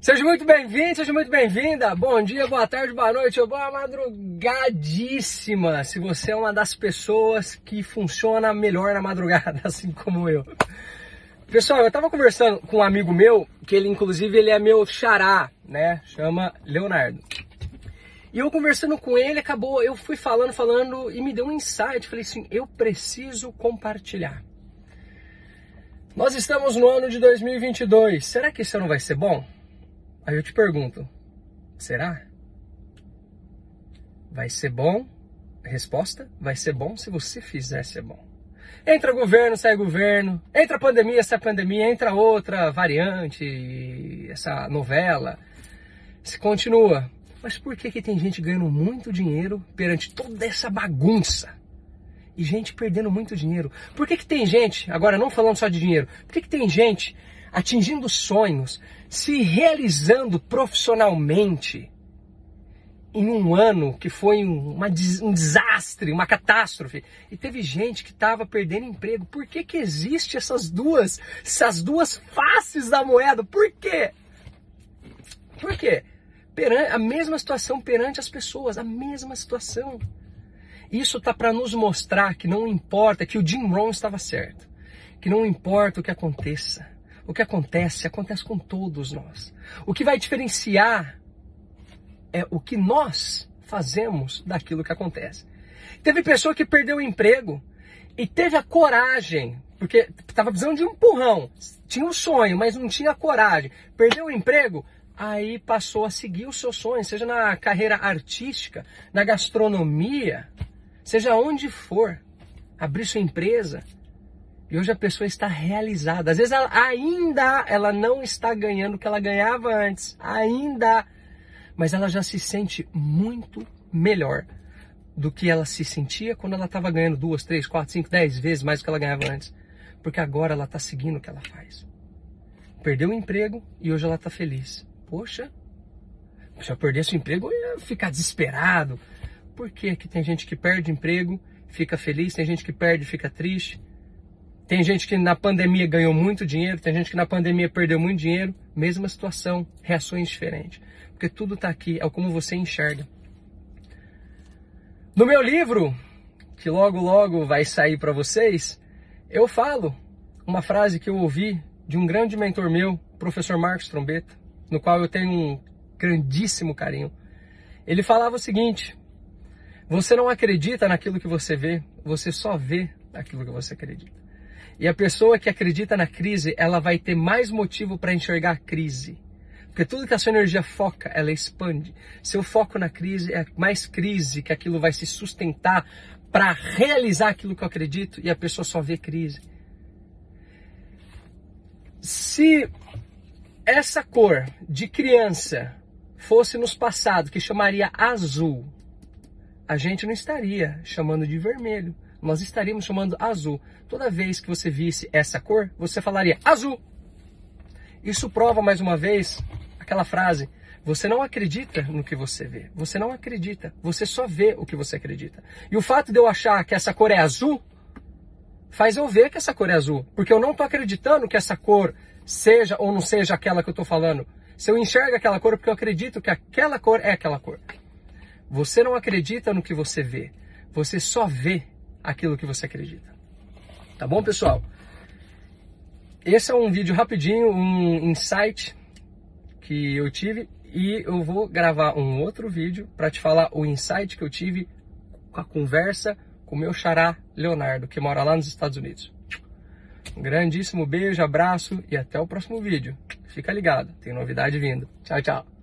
Seja muito bem-vindo, seja muito bem-vinda. Bom dia, boa tarde, boa noite ou boa madrugadíssima. Se você é uma das pessoas que funciona melhor na madrugada, assim como eu. Pessoal, eu tava conversando com um amigo meu, que ele inclusive ele é meu xará, né? Chama Leonardo. E eu conversando com ele, acabou, eu fui falando, falando e me deu um insight. Falei assim, eu preciso compartilhar. Nós estamos no ano de 2022. Será que isso não vai ser bom? Aí eu te pergunto, será? Vai ser bom? Resposta: vai ser bom se você fizer ser bom. Entra governo, sai governo. Entra pandemia, sai pandemia. Entra outra variante, essa novela. Se continua. Mas por que, que tem gente ganhando muito dinheiro perante toda essa bagunça? E gente perdendo muito dinheiro. Por que, que tem gente, agora não falando só de dinheiro, por que, que tem gente atingindo sonhos, se realizando profissionalmente em um ano que foi uma, um desastre, uma catástrofe. E teve gente que estava perdendo emprego. Por que, que existe essas duas, essas duas faces da moeda? Por quê? Por quê? A mesma situação perante as pessoas, a mesma situação. Isso tá para nos mostrar que não importa, que o Jim Rohn estava certo, que não importa o que aconteça, o que acontece, acontece com todos nós. O que vai diferenciar é o que nós fazemos daquilo que acontece. Teve pessoa que perdeu o emprego e teve a coragem, porque estava precisando de um empurrão, tinha um sonho, mas não tinha coragem. Perdeu o emprego, aí passou a seguir o seu sonho, seja na carreira artística, na gastronomia, seja onde for. Abrir sua empresa, e hoje a pessoa está realizada. Às vezes ela ainda ela não está ganhando o que ela ganhava antes, ainda, mas ela já se sente muito melhor do que ela se sentia quando ela estava ganhando duas, três, quatro, cinco, dez vezes mais do que ela ganhava antes, porque agora ela está seguindo o que ela faz. Perdeu o emprego e hoje ela está feliz. Poxa, se eu perdesse o emprego eu ia ficar desesperado. Por que tem gente que perde emprego, fica feliz, tem gente que perde, fica triste? Tem gente que na pandemia ganhou muito dinheiro, tem gente que na pandemia perdeu muito dinheiro, mesma situação, reações diferentes. Porque tudo está aqui, é como você enxerga. No meu livro, que logo logo vai sair para vocês, eu falo uma frase que eu ouvi de um grande mentor meu, professor Marcos Trombeta, no qual eu tenho um grandíssimo carinho. Ele falava o seguinte: você não acredita naquilo que você vê, você só vê aquilo que você acredita. E a pessoa que acredita na crise, ela vai ter mais motivo para enxergar a crise. Porque tudo que a sua energia foca, ela expande. Se eu foco na crise, é mais crise que aquilo vai se sustentar para realizar aquilo que eu acredito e a pessoa só vê crise. Se essa cor de criança fosse nos passados, que chamaria azul, a gente não estaria chamando de vermelho nós estaríamos chamando azul. Toda vez que você visse essa cor, você falaria azul. Isso prova mais uma vez aquela frase: você não acredita no que você vê. Você não acredita. Você só vê o que você acredita. E o fato de eu achar que essa cor é azul faz eu ver que essa cor é azul, porque eu não estou acreditando que essa cor seja ou não seja aquela que eu estou falando. Se eu enxergo aquela cor, é porque eu acredito que aquela cor é aquela cor. Você não acredita no que você vê. Você só vê aquilo que você acredita. Tá bom, pessoal? Esse é um vídeo rapidinho, um insight que eu tive e eu vou gravar um outro vídeo para te falar o insight que eu tive com a conversa com meu xará Leonardo, que mora lá nos Estados Unidos. Um grandíssimo beijo, abraço e até o próximo vídeo. Fica ligado, tem novidade vindo. Tchau, tchau.